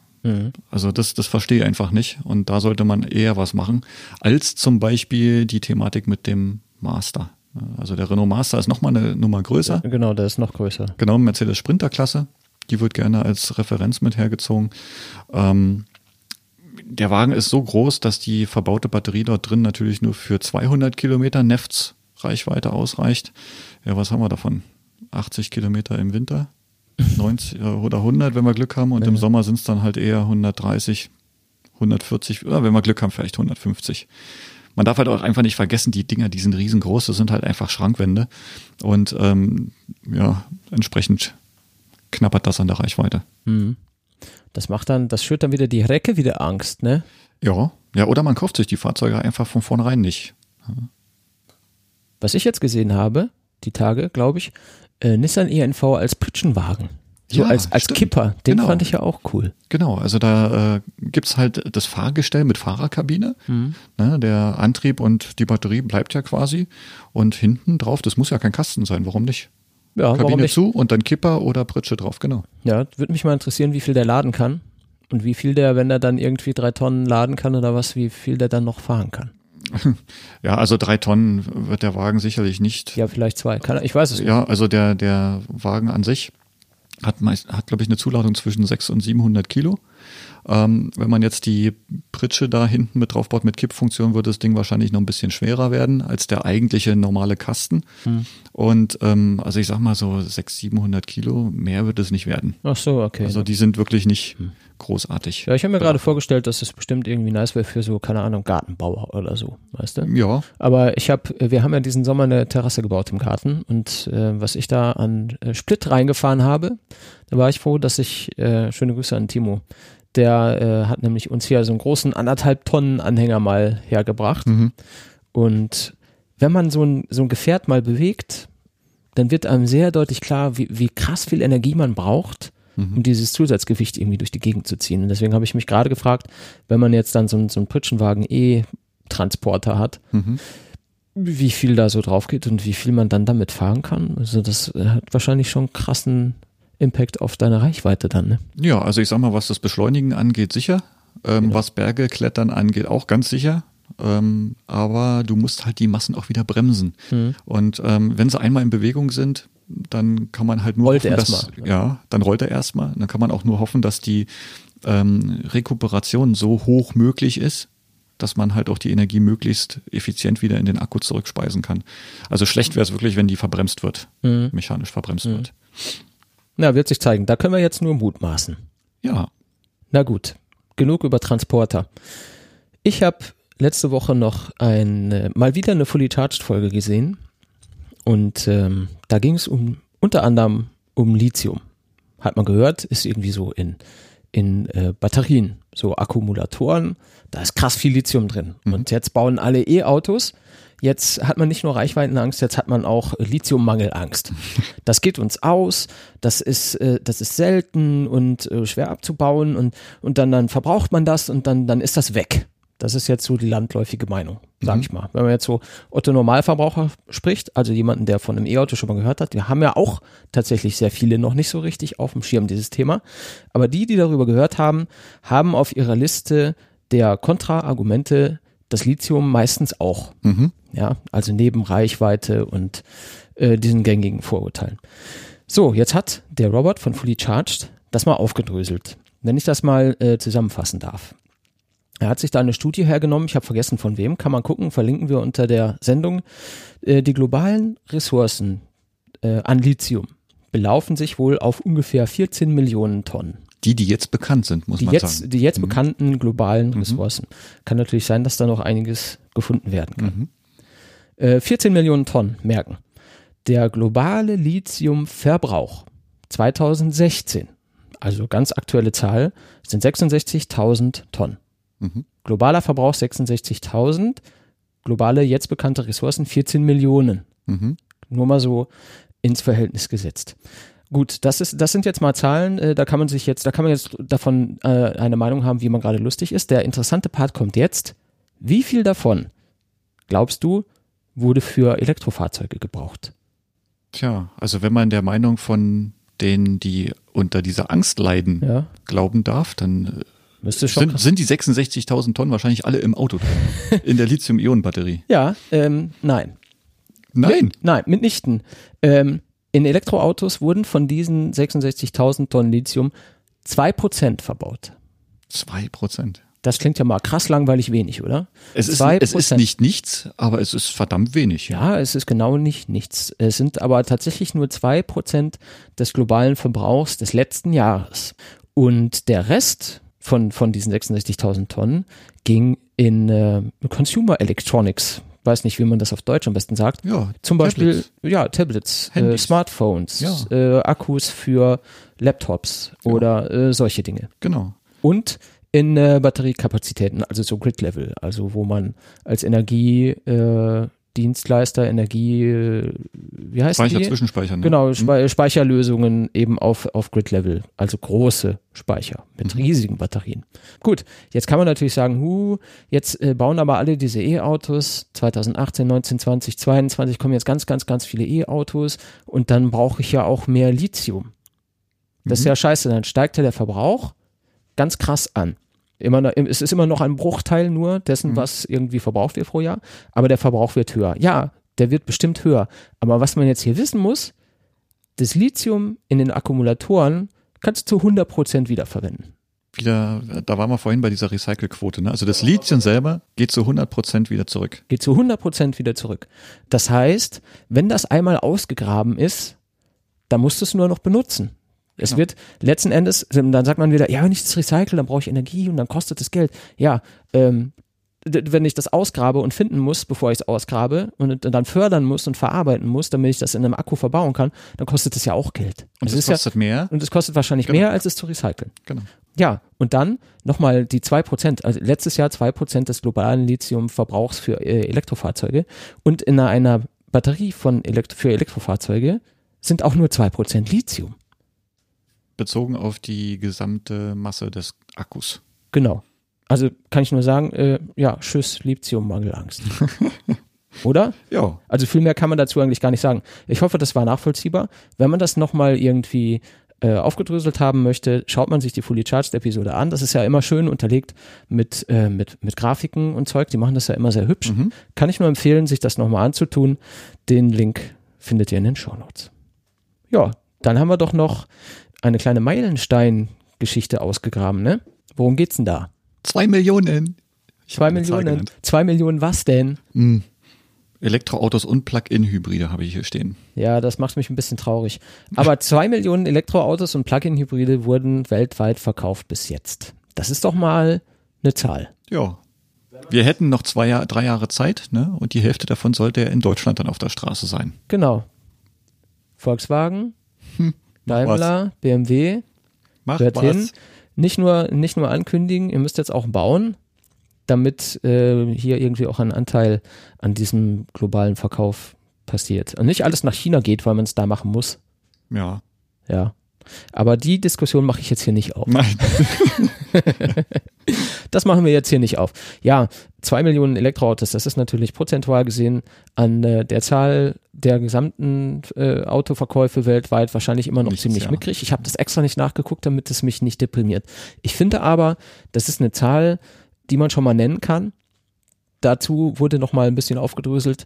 B: Also das, das verstehe ich einfach nicht. Und da sollte man eher was machen, als zum Beispiel die Thematik mit dem Master. Also der Renault Master ist nochmal eine Nummer größer.
A: Genau, der ist noch größer.
B: Genau, Mercedes Sprinter-Klasse. Die wird gerne als Referenz mit hergezogen. Ähm, der Wagen ist so groß, dass die verbaute Batterie dort drin natürlich nur für 200 Kilometer Nefts Reichweite ausreicht. Ja, was haben wir davon? 80 Kilometer im Winter? 90 oder 100, wenn wir Glück haben. Und im Sommer sind es dann halt eher 130, 140, oder wenn wir Glück haben, vielleicht 150. Man darf halt auch einfach nicht vergessen, die Dinger, die sind riesengroß, das sind halt einfach Schrankwände. Und ähm, ja, entsprechend knappert das an der Reichweite.
A: Das macht dann, das schürt dann wieder die Recke wieder Angst, ne?
B: Ja, ja, oder man kauft sich die Fahrzeuge einfach von vornherein nicht.
A: Was ich jetzt gesehen habe, die Tage, glaube ich, äh, Nissan ENV als Pritschenwagen. So
B: Ja,
A: als, als
B: stimmt.
A: Kipper. Den
B: Genau.
A: fand ich ja auch cool.
B: Genau, also da äh, gibt's halt das Fahrgestell mit Fahrerkabine. Ne, der Antrieb und die Batterie bleibt ja quasi. Und hinten drauf, das muss ja kein Kasten sein, warum nicht?
A: Ja,
B: Kabine zu und dann Kipper oder Pritsche drauf, genau.
A: Ja, würde mich mal interessieren, wie viel der laden kann. Und wie viel der, wenn er dann irgendwie drei Tonnen laden kann oder was, wie viel der dann noch fahren kann.
B: Ja, also drei Tonnen wird der Wagen sicherlich nicht.
A: Ja, vielleicht zwei. Kann, ich weiß es nicht.
B: Ja, also der, der Wagen an sich hat, meist, hat glaube ich, eine Zuladung zwischen 600 und 700 Kilo. Ähm, wenn man jetzt die Pritsche da hinten mit draufbaut mit Kippfunktion, wird das Ding wahrscheinlich noch ein bisschen schwerer werden als der eigentliche normale Kasten.
A: Hm.
B: Und ähm, also ich sag mal so 600, 700 Kilo, mehr wird es nicht werden.
A: Ach so, okay.
B: Also die sind wirklich nicht großartig.
A: ja, ich habe mir gerade vorgestellt, dass es bestimmt irgendwie nice wäre für so, keine Ahnung, Gartenbauer oder so, weißt du?
B: Ja,
A: Aber ich habe, wir haben ja diesen Sommer eine Terrasse gebaut im Garten und äh, was ich da an äh, Split reingefahren habe, da war ich froh, dass ich, äh, schöne Grüße an Timo, der äh, hat nämlich uns hier so einen großen anderthalb Tonnen Anhänger mal hergebracht und wenn man so ein, so ein Gefährt mal bewegt, dann wird einem sehr deutlich klar, wie, wie krass viel Energie man braucht, um dieses Zusatzgewicht irgendwie durch die Gegend zu ziehen. Und deswegen habe ich mich gerade gefragt, wenn man jetzt dann so, einen- so einen Pritschenwagen E-Transporter hat, wie viel da so drauf geht und wie viel man dann damit fahren kann. Also das äh, hat wahrscheinlich schon einen krassen Impact auf deine Reichweite dann, ne?
B: Ja, also ich sag mal, was das Beschleunigen angeht, sicher. Ähm, Was Berge klettern angeht, auch ganz sicher. Ähm, aber du musst halt die Massen auch wieder bremsen. Und ähm, wenn sie einmal in Bewegung sind, dann kann man halt nur
A: Rollt
B: hoffen, dass,
A: mal.
B: ja, dann rollt er erstmal. Dann kann man auch nur hoffen, dass die ähm, Rekuperation so hoch möglich ist, dass man halt auch die Energie möglichst effizient wieder in den Akku zurückspeisen kann. Also schlecht wäre es wirklich, wenn die verbremst wird, mechanisch verbremst wird.
A: Na, wird sich zeigen. Da können wir jetzt nur mutmaßen.
B: Ja,
A: Na gut, genug über Transporter. Ich habe letzte Woche noch ein, mal wieder eine Fully Charged Folge gesehen und ähm, da ging es um unter anderem um Lithium. Hat man gehört, ist irgendwie so in, in äh, Batterien, so Akkumulatoren. Da ist krass viel Lithium drin. Mhm. Und jetzt bauen alle E-Autos. Jetzt hat man nicht nur Reichweitenangst, jetzt hat man auch Lithiummangelangst. Das geht uns aus, das ist, äh, das ist selten und äh, schwer abzubauen und, und dann, dann verbraucht man das und dann, dann ist das weg. Das ist jetzt so die landläufige Meinung, sag mhm. ich mal. Wenn man jetzt so Otto Normalverbraucher spricht, also jemanden, der von einem E-Auto schon mal gehört hat, wir haben ja auch tatsächlich sehr viele noch nicht so richtig auf dem Schirm dieses Thema. Aber die, die darüber gehört haben, haben auf ihrer Liste der Kontraargumente das Lithium meistens auch. Mhm. Ja, also neben Reichweite und äh, diesen gängigen Vorurteilen. So, jetzt hat der Robert von Fully Charged das mal aufgedröselt. Wenn ich das mal äh, zusammenfassen darf. Er hat sich da eine Studie hergenommen, ich habe vergessen von wem, kann man gucken, verlinken wir unter der Sendung. Äh, die globalen Ressourcen äh, an Lithium belaufen sich wohl auf ungefähr 14 Millionen Tonnen.
B: Die, die jetzt bekannt sind, muss
A: die
B: man
A: jetzt,
B: sagen.
A: Die jetzt mhm. bekannten globalen mhm. Ressourcen. Kann natürlich sein, dass da noch einiges gefunden werden kann. Mhm. Äh, 14 Millionen Tonnen, merken. Der globale Lithiumverbrauch 2016, also ganz aktuelle Zahl, sind 66.000 Tonnen. Mhm. Globaler Verbrauch 66.000, globale jetzt bekannte Ressourcen 14 Millionen. Mhm. Nur mal so ins Verhältnis gesetzt. Gut, das ist, das sind jetzt mal Zahlen, äh, da kann man sich jetzt, da kann man jetzt davon äh, eine Meinung haben, wie man gerade lustig ist. Der interessante Part kommt jetzt. Wie viel davon, glaubst du, wurde für Elektrofahrzeuge gebraucht?
B: Tja, also wenn man der Meinung von denen, die unter dieser Angst leiden, ja. glauben darf, dann äh, sind, sind die 66.000 Tonnen wahrscheinlich alle im Auto drin, in der Lithium-Ionen-Batterie.
A: Ja, ähm, nein.
B: Nein?
A: Mit, nein, mitnichten. Ähm, in Elektroautos wurden von diesen 66.000 Tonnen Lithium 2% verbaut.
B: 2%?
A: Das klingt ja mal krass langweilig wenig, oder?
B: Es ist, es ist nicht nichts, aber es ist verdammt wenig.
A: Ja, es ist genau nicht nichts. Es sind aber tatsächlich nur 2% des globalen Verbrauchs des letzten Jahres. Und der Rest von, von diesen 66.000 Tonnen ging in äh, Consumer Electronics weiß nicht, wie man das auf Deutsch am besten sagt.
B: Ja,
A: Zum Beispiel, Tablets. ja, Tablets, äh, Smartphones, ja. äh, Akkus für Laptops ja. oder äh, solche Dinge.
B: Genau.
A: Und in äh, Batteriekapazitäten, also so Grid-Level, also wo man als Energie äh, Dienstleister Energie, äh, wie heißt
B: Speicher
A: die?
B: Zwischenspeicher. Ne?
A: Genau, Spe Speicherlösungen eben auf, auf Grid-Level, also große Speicher mit mhm. riesigen Batterien. Gut, jetzt kann man natürlich sagen, hu, jetzt äh, bauen aber alle diese E-Autos, 2018, 19, 20, 22 kommen jetzt ganz, ganz, ganz viele E-Autos und dann brauche ich ja auch mehr Lithium. Das mhm. ist ja scheiße, dann steigt ja der Verbrauch ganz krass an. Immer noch, es ist immer noch ein Bruchteil nur dessen, mhm. was irgendwie verbraucht wird pro Jahr, aber der Verbrauch wird höher. Ja, der wird bestimmt höher. Aber was man jetzt hier wissen muss, das Lithium in den Akkumulatoren kannst du zu 100% wiederverwenden.
B: Wieder, da waren wir vorhin bei dieser Recycelquote. Ne? Also das Lithium selber geht zu 100% wieder zurück.
A: Geht zu 100% wieder zurück. Das heißt, wenn das einmal ausgegraben ist, dann musst du es nur noch benutzen. Es genau. wird letzten Endes, dann sagt man wieder, ja, wenn ich das recycle, dann brauche ich Energie und dann kostet es Geld. Ja, ähm, wenn ich das ausgrabe und finden muss, bevor ich es ausgrabe und dann fördern muss und verarbeiten muss, damit ich das in einem Akku verbauen kann, dann kostet es ja auch Geld.
B: Und es kostet
A: ja,
B: mehr.
A: Und es kostet wahrscheinlich genau. mehr, als es zu recyceln.
B: Genau.
A: Ja, und dann nochmal die zwei Prozent, also letztes Jahr zwei Prozent des globalen Lithiumverbrauchs für äh, Elektrofahrzeuge und in einer Batterie von Elektro für Elektrofahrzeuge sind auch nur zwei Prozent Lithium
B: bezogen auf die gesamte Masse des Akkus.
A: Genau. Also kann ich nur sagen, äh, ja, Tschüss, Lithium-Mangelangst. Oder?
B: Ja.
A: Also viel mehr kann man dazu eigentlich gar nicht sagen. Ich hoffe, das war nachvollziehbar. Wenn man das nochmal irgendwie äh, aufgedröselt haben möchte, schaut man sich die Fully Charged Episode an. Das ist ja immer schön unterlegt mit, äh, mit, mit Grafiken und Zeug. Die machen das ja immer sehr hübsch. Mhm. Kann ich nur empfehlen, sich das nochmal anzutun. Den Link findet ihr in den Show Notes. Ja, dann haben wir doch noch eine kleine Meilenstein-Geschichte ausgegraben, ne? Worum geht's denn da?
B: Zwei Millionen.
A: Ich Zwei Millionen. Zwei Millionen was denn?
B: Hm. Elektroautos und Plug-in-Hybride habe ich hier stehen.
A: Ja, das macht mich ein bisschen traurig. Aber zwei Millionen Elektroautos und Plug-in-Hybride wurden weltweit verkauft bis jetzt. Das ist doch mal eine Zahl.
B: Ja. Wir hätten noch zwei, drei Jahre Zeit, ne? Und die Hälfte davon sollte ja in Deutschland dann auf der Straße sein.
A: Genau. Volkswagen, hm Daimler, BMW,
B: Mach
A: hört
B: was.
A: hin. Nicht nur, nicht nur ankündigen, ihr müsst jetzt auch bauen, damit äh, hier irgendwie auch ein Anteil an diesem globalen Verkauf passiert. Und nicht alles nach China geht, weil man es da machen muss.
B: Ja.
A: Ja. Aber die Diskussion mache ich jetzt hier nicht auf.
B: Nein.
A: Das machen wir jetzt hier nicht auf. Ja, zwei Millionen Elektroautos, das ist natürlich prozentual gesehen an äh, der Zahl der gesamten äh, Autoverkäufe weltweit wahrscheinlich immer noch
B: Nichts,
A: ziemlich
B: ja.
A: mickrig. Ich habe das extra nicht nachgeguckt, damit es mich nicht deprimiert. Ich finde aber, das ist eine Zahl, die man schon mal nennen kann. Dazu wurde noch mal ein bisschen aufgedröselt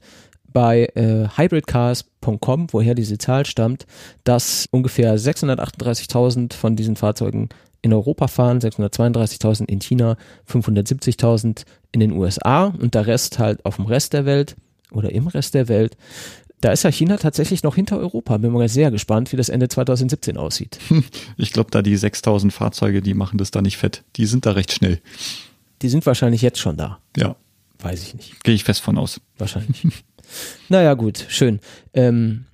A: bei äh, hybridcars.com, woher diese Zahl stammt, dass ungefähr 638.000 von diesen Fahrzeugen in Europa fahren, 632.000 in China, 570.000 in den USA und der Rest halt auf dem Rest der Welt oder im Rest der Welt. Da ist ja China tatsächlich noch hinter Europa. Bin mal sehr gespannt, wie das Ende 2017 aussieht.
B: Ich glaube, da die 6000 Fahrzeuge, die machen das da nicht fett. Die sind da recht schnell.
A: Die sind wahrscheinlich jetzt schon da.
B: Ja,
A: Weiß ich nicht.
B: gehe ich fest von aus.
A: Wahrscheinlich. naja, gut, schön. Ähm,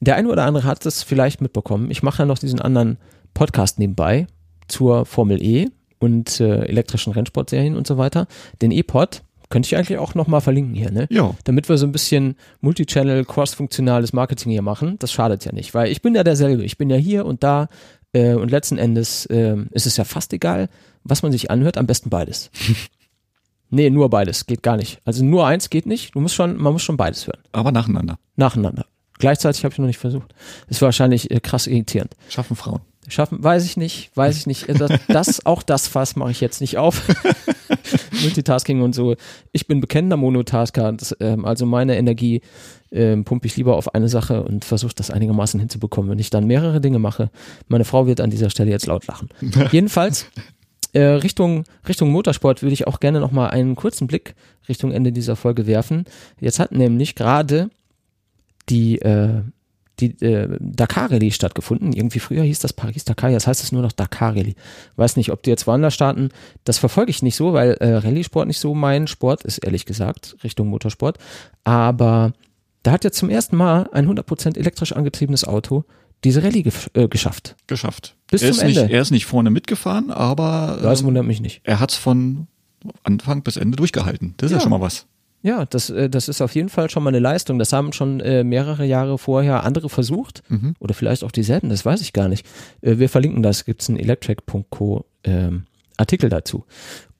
A: der eine oder andere hat es vielleicht mitbekommen. Ich mache ja noch diesen anderen Podcast nebenbei zur Formel E und äh, elektrischen Rennsportserien und so weiter. Den E-Pod könnte ich eigentlich auch nochmal verlinken hier, ne?
B: Ja.
A: Damit wir so ein bisschen Multichannel, cross-funktionales Marketing hier machen. Das schadet ja nicht, weil ich bin ja derselbe. Ich bin ja hier und da äh, und letzten Endes äh, ist es ja fast egal, was man sich anhört, am besten beides. nee, nur beides, geht gar nicht. Also nur eins geht nicht, du musst schon, man muss schon beides hören.
B: Aber nacheinander.
A: Nacheinander. Gleichzeitig habe ich noch nicht versucht. Ist wahrscheinlich äh, krass irritierend.
B: Schaffen Frauen.
A: Schaffen, weiß ich nicht, weiß ich nicht. Das, das auch das Fass mache ich jetzt nicht auf. Multitasking und so. Ich bin bekennender Monotasker. Das, ähm, also meine Energie ähm, pumpe ich lieber auf eine Sache und versuche das einigermaßen hinzubekommen. Wenn ich dann mehrere Dinge mache, meine Frau wird an dieser Stelle jetzt laut lachen. Jedenfalls äh, Richtung Richtung Motorsport würde ich auch gerne noch mal einen kurzen Blick Richtung Ende dieser Folge werfen. Jetzt hat nämlich gerade die äh, die äh, Dakar Rallye stattgefunden. Irgendwie früher hieß das Paris Dakar, jetzt heißt es nur noch Dakar Rallye. Weiß nicht, ob die jetzt woanders starten. Das verfolge ich nicht so, weil äh, Rallye-Sport nicht so mein Sport ist, ehrlich gesagt, Richtung Motorsport. Aber da hat jetzt zum ersten Mal ein 100% elektrisch angetriebenes Auto diese Rallye gef- äh, geschafft.
B: Geschafft.
A: Bis
B: er
A: zum
B: ist Nicht,
A: Ende.
B: er ist nicht vorne mitgefahren, aber
A: Das
B: ähm,
A: wundert mich nicht.
B: er hat es von Anfang bis Ende durchgehalten. Das ist ja,
A: Ja.
B: schon mal was.
A: Ja, das, äh, das ist auf jeden Fall schon mal eine Leistung. Das haben schon äh, mehrere Jahre vorher andere versucht.
B: Mhm.
A: Oder vielleicht auch dieselben, das weiß ich gar nicht. Äh, wir verlinken das, gibt es einen electric.co ähm, Artikel dazu.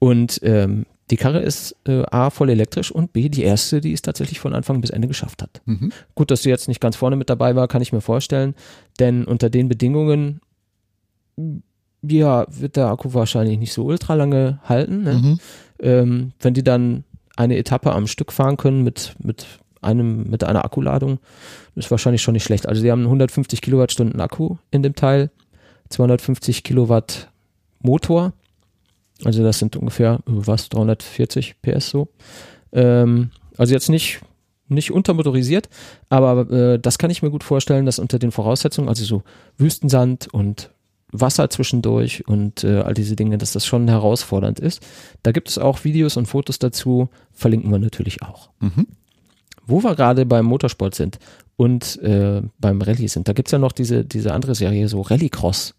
A: Und ähm, die Karre ist äh, A, voll elektrisch und B, die erste, die es tatsächlich von Anfang bis Ende geschafft hat.
B: Mhm.
A: Gut, dass sie jetzt nicht ganz vorne mit dabei war, kann ich mir vorstellen. Denn unter den Bedingungen, ja, wird der Akku wahrscheinlich nicht so ultra lange halten. Ne?
B: Mhm.
A: ähm, wenn die dann eine Etappe am Stück fahren können mit, mit einem, mit einer Akkuladung, ist wahrscheinlich schon nicht schlecht. Also sie haben einen 150 Kilowattstunden Akku in dem Teil, 250 Kilowatt Motor, also das sind ungefähr, äh, was, 340 PS so. Ähm, also jetzt nicht, nicht untermotorisiert, aber äh, das kann ich mir gut vorstellen, dass unter den Voraussetzungen, also so Wüstensand und Wasser zwischendurch und äh, all diese Dinge, dass das schon herausfordernd ist. Da gibt es auch Videos und Fotos dazu, verlinken wir natürlich auch.
B: Mhm.
A: Wo wir gerade beim Motorsport sind und äh, beim Rallye sind, da gibt's ja noch diese, diese andere Serie, so Rallycross,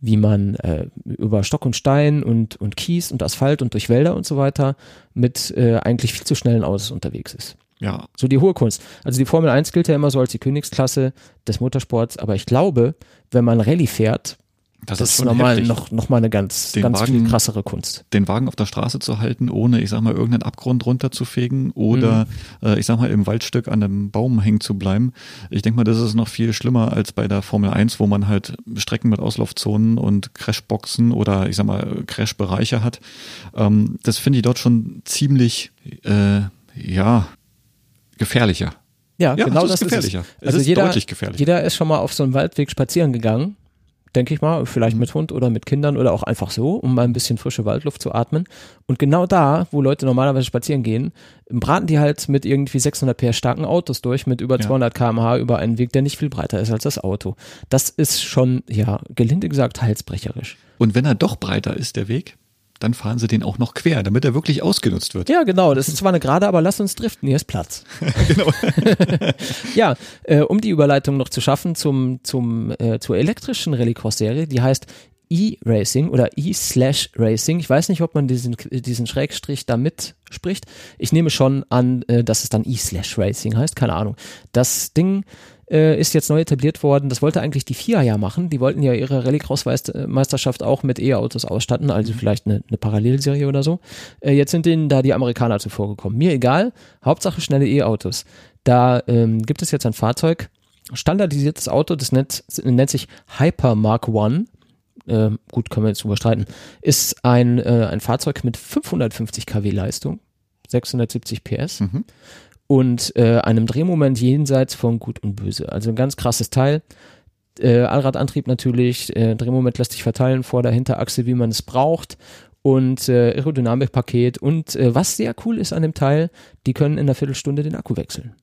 A: wie man äh, über Stock und Stein und, und Kies und Asphalt und durch Wälder und so weiter mit äh, eigentlich viel zu schnellen Autos unterwegs ist.
B: Ja,
A: So die hohe Kunst. Also die Formel 1 gilt ja immer so als die Königsklasse des Motorsports, aber ich glaube, wenn man Rallye fährt,
B: das,
A: das
B: ist
A: ist nochmal noch, noch mal eine ganz,
B: Den
A: ganz viel
B: Wagen-
A: krassere Kunst.
B: den Wagen auf der Straße zu halten, ohne, ich sag mal, irgendeinen Abgrund runterzufegen oder,
A: Mhm.
B: äh, ich sag mal, im Waldstück an einem Baum hängen zu bleiben. Ich denke mal, das ist noch viel schlimmer als bei der Formel 1, wo man halt Strecken mit Auslaufzonen und Crashboxen oder, ich sag mal, Crashbereiche hat. Ähm, das finde ich dort schon ziemlich, äh, ja, gefährlicher.
A: Ja,
B: Ja,
A: genau
B: es ist
A: das
B: gefährlicher.
A: ist es.
B: Es
A: Also
B: ist
A: jeder,
B: deutlich gefährlicher.
A: Jeder ist schon mal auf so einem Waldweg spazieren gegangen, denke ich mal, vielleicht mit Hund oder mit Kindern oder auch einfach so, um mal ein bisschen frische Waldluft zu atmen. Und genau da, wo Leute normalerweise spazieren gehen, braten die halt mit irgendwie 600 PS starken Autos durch, mit über
B: Ja.
A: 200 km/h über einen Weg, der nicht viel breiter ist als das Auto. Das ist schon, ja, gelinde gesagt, halsbrecherisch.
B: Und wenn er doch breiter ist, der Weg, dann fahren sie den auch noch quer, damit er wirklich ausgenutzt wird.
A: Ja, genau. Das ist zwar eine Gerade, aber lass uns driften. Hier ist Platz. genau. ja, äh, um die Überleitung noch zu schaffen zum, zum, äh, zur elektrischen Rallycross-Serie, die heißt E-Racing oder E-Slash-Racing. Ich weiß nicht, ob man diesen, diesen Schrägstrich da mitspricht. Ich nehme schon an, äh, dass es dann E-Slash-Racing heißt. Keine Ahnung. Das Ding äh, ist jetzt neu etabliert worden. Das wollte eigentlich die FIA ja machen. Die wollten ja ihre Rallycross-Meisterschaft auch mit E-Autos ausstatten, also mhm. vielleicht eine, eine Parallelserie oder so. Äh, jetzt sind denen da die Amerikaner zuvor gekommen. Mir egal. Hauptsache schnelle E-Autos. Da ähm, gibt es jetzt ein Fahrzeug, standardisiertes Auto, das nennt, nennt sich Hyper Mark One äh, gut, können wir jetzt überstreiten, ist ein, äh, ein Fahrzeug mit 550 kW Leistung, 670 PS mhm. Und äh, einem Drehmoment jenseits von Gut und Böse. Also ein ganz krasses Teil. Äh, Allradantrieb natürlich, äh, Drehmoment lässt sich verteilen, vor der Hinterachse, wie man es braucht und äh, Aerodynamikpaket und äh, was sehr cool ist an dem Teil, die können in einer Viertelstunde den Akku wechseln.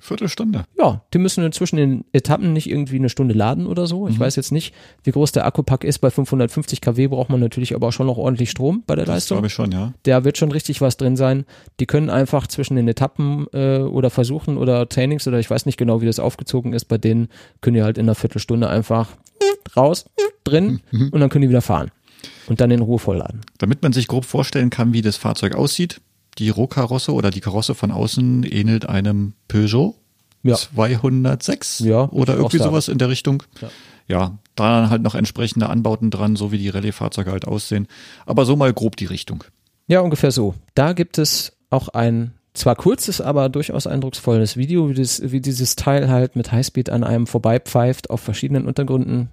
B: Viertelstunde.
A: Ja, die müssen inzwischen in Etappen nicht irgendwie eine Stunde laden oder so. Ich mhm. weiß jetzt nicht, wie groß der Akkupack ist. Bei 550 kW braucht man natürlich aber auch schon noch ordentlich Strom bei der das Leistung.
B: glaube ich schon, ja.
A: Der wird schon richtig was drin sein. Die können einfach zwischen den Etappen äh, oder versuchen oder Trainings oder ich weiß nicht genau, wie das aufgezogen ist. Bei denen können die halt in einer Viertelstunde einfach raus, drin mhm. und dann können die wieder fahren und dann in Ruhe vollladen.
B: Damit man sich grob vorstellen kann, wie das Fahrzeug aussieht, die Rohkarosse oder die Karosse von außen ähnelt einem Peugeot ja. 206
A: ja,
B: oder irgendwie sowas in der Richtung. Ja. ja, da halt noch entsprechende Anbauten dran, so wie die Rallye-Fahrzeuge halt aussehen. Aber so mal grob die Richtung.
A: Ja, ungefähr so. Da gibt es auch ein zwar kurzes, aber durchaus eindrucksvolles Video, wie, das, wie dieses Teil halt mit Highspeed an einem vorbeipfeift auf verschiedenen Untergründen.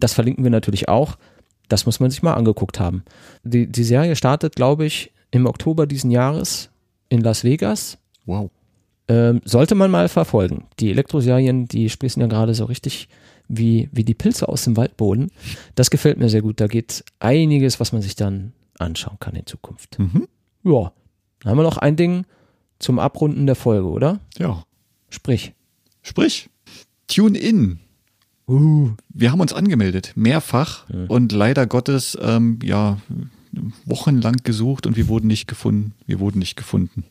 A: Das verlinken wir natürlich auch. Das muss man sich mal angeguckt haben. Die, die Serie startet, glaube ich, im Oktober diesen Jahres in Las Vegas.
B: Wow.
A: Ähm, sollte man mal verfolgen. Die Elektroserien, die sprießen ja gerade so richtig wie, wie die Pilze aus dem Waldboden. Das gefällt mir sehr gut. Da geht einiges, was man sich dann anschauen kann in Zukunft. Mhm. Ja. Dann haben wir noch ein Ding zum Abrunden der Folge, oder?
B: Ja.
A: Sprich.
B: Sprich. Tune in. Uh. Wir haben uns angemeldet, mehrfach ja. und leider Gottes, ähm, ja, wochenlang gesucht und wir wurden nicht gefunden. Wir wurden nicht gefunden.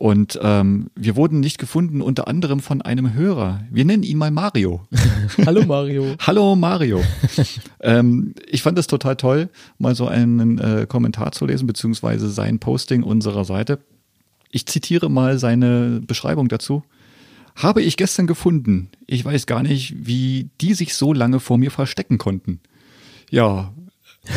B: Und ähm, wir wurden nicht gefunden, unter anderem von einem Hörer. Wir nennen ihn mal Mario.
A: Hallo Mario.
B: Hallo Mario. ähm, ich fand es total toll, mal so einen äh, Kommentar zu lesen, beziehungsweise sein Posting unserer Seite. Ich zitiere mal seine Beschreibung dazu. Habe ich gestern gefunden. Ich weiß gar nicht, wie die sich so lange vor mir verstecken konnten. Ja,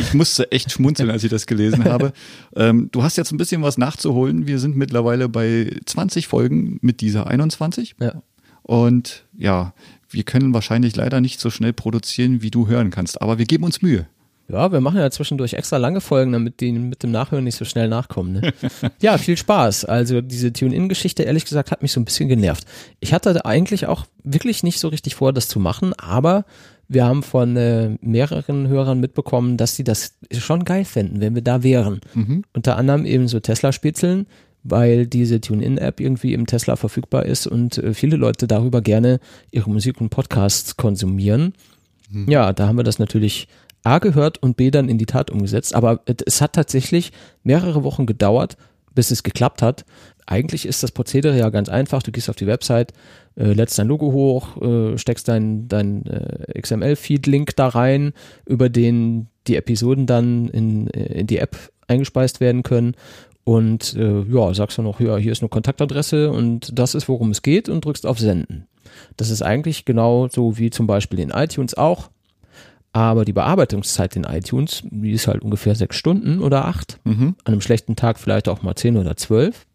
B: ich musste echt schmunzeln, als ich das gelesen habe. Ähm, du hast jetzt ein bisschen was nachzuholen. Wir sind mittlerweile bei 20 Folgen mit dieser 21.
A: Ja.
B: Und ja, wir können wahrscheinlich leider nicht so schnell produzieren, wie du hören kannst, aber wir geben uns Mühe.
A: Ja, wir machen ja zwischendurch extra lange Folgen, damit die mit dem Nachhören nicht so schnell nachkommen. Ne? ja, viel Spaß. Also diese Tune-In-Geschichte, ehrlich gesagt, hat mich so ein bisschen genervt. Ich hatte eigentlich auch wirklich nicht so richtig vor, das zu machen, aber wir haben von äh, mehreren Hörern mitbekommen, dass sie das schon geil fänden, wenn wir da wären. Mhm. Unter anderem eben so Tesla-Spitzeln, weil diese TuneIn-App irgendwie im Tesla verfügbar ist und äh, viele Leute darüber gerne ihre Musik und Podcasts konsumieren. Mhm. Ja, da haben wir das natürlich A gehört und B dann in die Tat umgesetzt. Aber es hat tatsächlich mehrere Wochen gedauert, bis es geklappt hat. Eigentlich ist das Prozedere ja ganz einfach. Du gehst auf die Website, äh, lädst dein Logo hoch, äh, steckst dein, dein äh, XML-Feed-Link da rein, über den die Episoden dann in, äh, in die App eingespeist werden können. Und äh, ja, sagst du noch, ja, hier ist eine Kontaktadresse und das ist, worum es geht und drückst auf Senden. Das ist eigentlich genau so wie zum Beispiel in iTunes auch. Aber die Bearbeitungszeit in iTunes, die ist halt ungefähr sechs Stunden oder acht. Mhm. An einem schlechten Tag vielleicht auch mal zehn oder zwölf.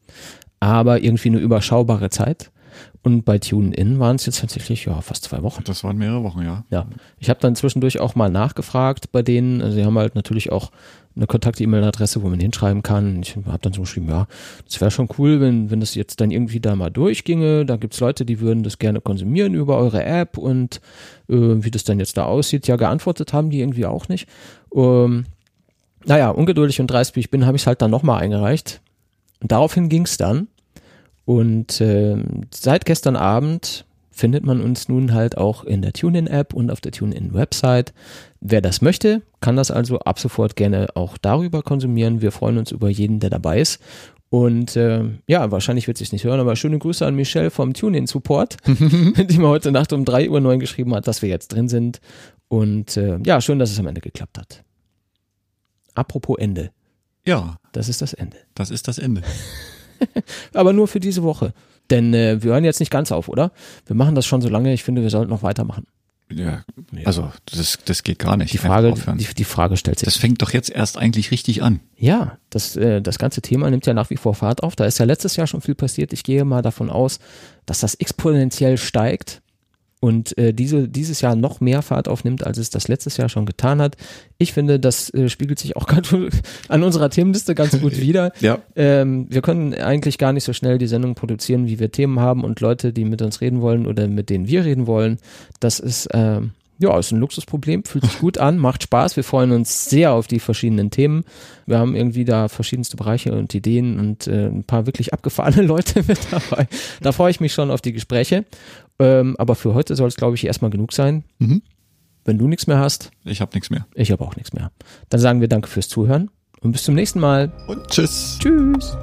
A: Aber irgendwie eine überschaubare Zeit. Und bei TuneIn waren es jetzt tatsächlich ja fast zwei Wochen.
B: Das waren mehrere Wochen, ja.
A: Ja. Ich habe dann zwischendurch auch mal nachgefragt bei denen. Also sie haben halt natürlich auch eine Kontakt-E-Mail-Adresse, wo man hinschreiben kann. Ich habe dann so geschrieben, ja, das wäre schon cool, wenn, wenn das jetzt dann irgendwie da mal durchginge. Da gibt's Leute, die würden das gerne konsumieren über eure App und äh, wie das dann jetzt da aussieht. Ja, geantwortet haben die irgendwie auch nicht. Ähm, naja, ungeduldig und dreist wie ich bin, habe ich es halt dann nochmal eingereicht. Und daraufhin ging's dann. Und äh, seit gestern Abend findet man uns nun halt auch in der TuneIn-App und auf der TuneIn-Website. Wer das möchte, kann das also ab sofort gerne auch darüber konsumieren. Wir freuen uns über jeden, der dabei ist. Und äh, ja, wahrscheinlich wird sich nicht hören, aber schöne Grüße an Michelle vom TuneIn-Support, die mir heute Nacht um 3 Uhr geschrieben hat, dass wir jetzt drin sind. Und äh, ja, schön, dass es am Ende geklappt hat. Apropos Ende.
B: Ja.
A: Das ist das Ende.
B: Das ist das Ende.
A: aber nur für diese Woche. Denn äh, wir hören jetzt nicht ganz auf, oder? Wir machen das schon so lange, ich finde, wir sollten noch weitermachen.
B: Ja, also das, das geht gar nicht.
A: Die Frage, die, die, Frage stellt sich.
B: Das fängt doch jetzt erst eigentlich richtig an.
A: Ja, das, äh, das ganze Thema nimmt ja nach wie vor Fahrt auf. Da ist ja letztes Jahr schon viel passiert. Ich gehe mal davon aus, dass das exponentiell steigt und äh, diese, dieses Jahr noch mehr Fahrt aufnimmt, als es das letztes Jahr schon getan hat. Ich finde, das äh, spiegelt sich auch ganz an unserer Themenliste ganz gut wieder.
B: ja.
A: Ähm, wir können eigentlich gar nicht so schnell die Sendung produzieren, wie wir Themen haben und Leute, die mit uns reden wollen oder mit denen wir reden wollen. Das ist ähm, ja, ist ein Luxusproblem, fühlt sich gut an, macht Spaß. Wir freuen uns sehr auf die verschiedenen Themen. Wir haben irgendwie da verschiedenste Bereiche und Ideen und äh, ein paar wirklich abgefahrene Leute mit dabei. Da freue ich mich schon auf die Gespräche. Ähm, aber für heute soll es, glaube ich, erstmal genug sein.
B: Mhm.
A: Wenn du nichts mehr hast.
B: Ich habe nichts mehr.
A: Ich habe auch nichts mehr. Dann sagen wir danke fürs Zuhören und bis zum nächsten Mal.
B: Und tschüss.
A: Tschüss.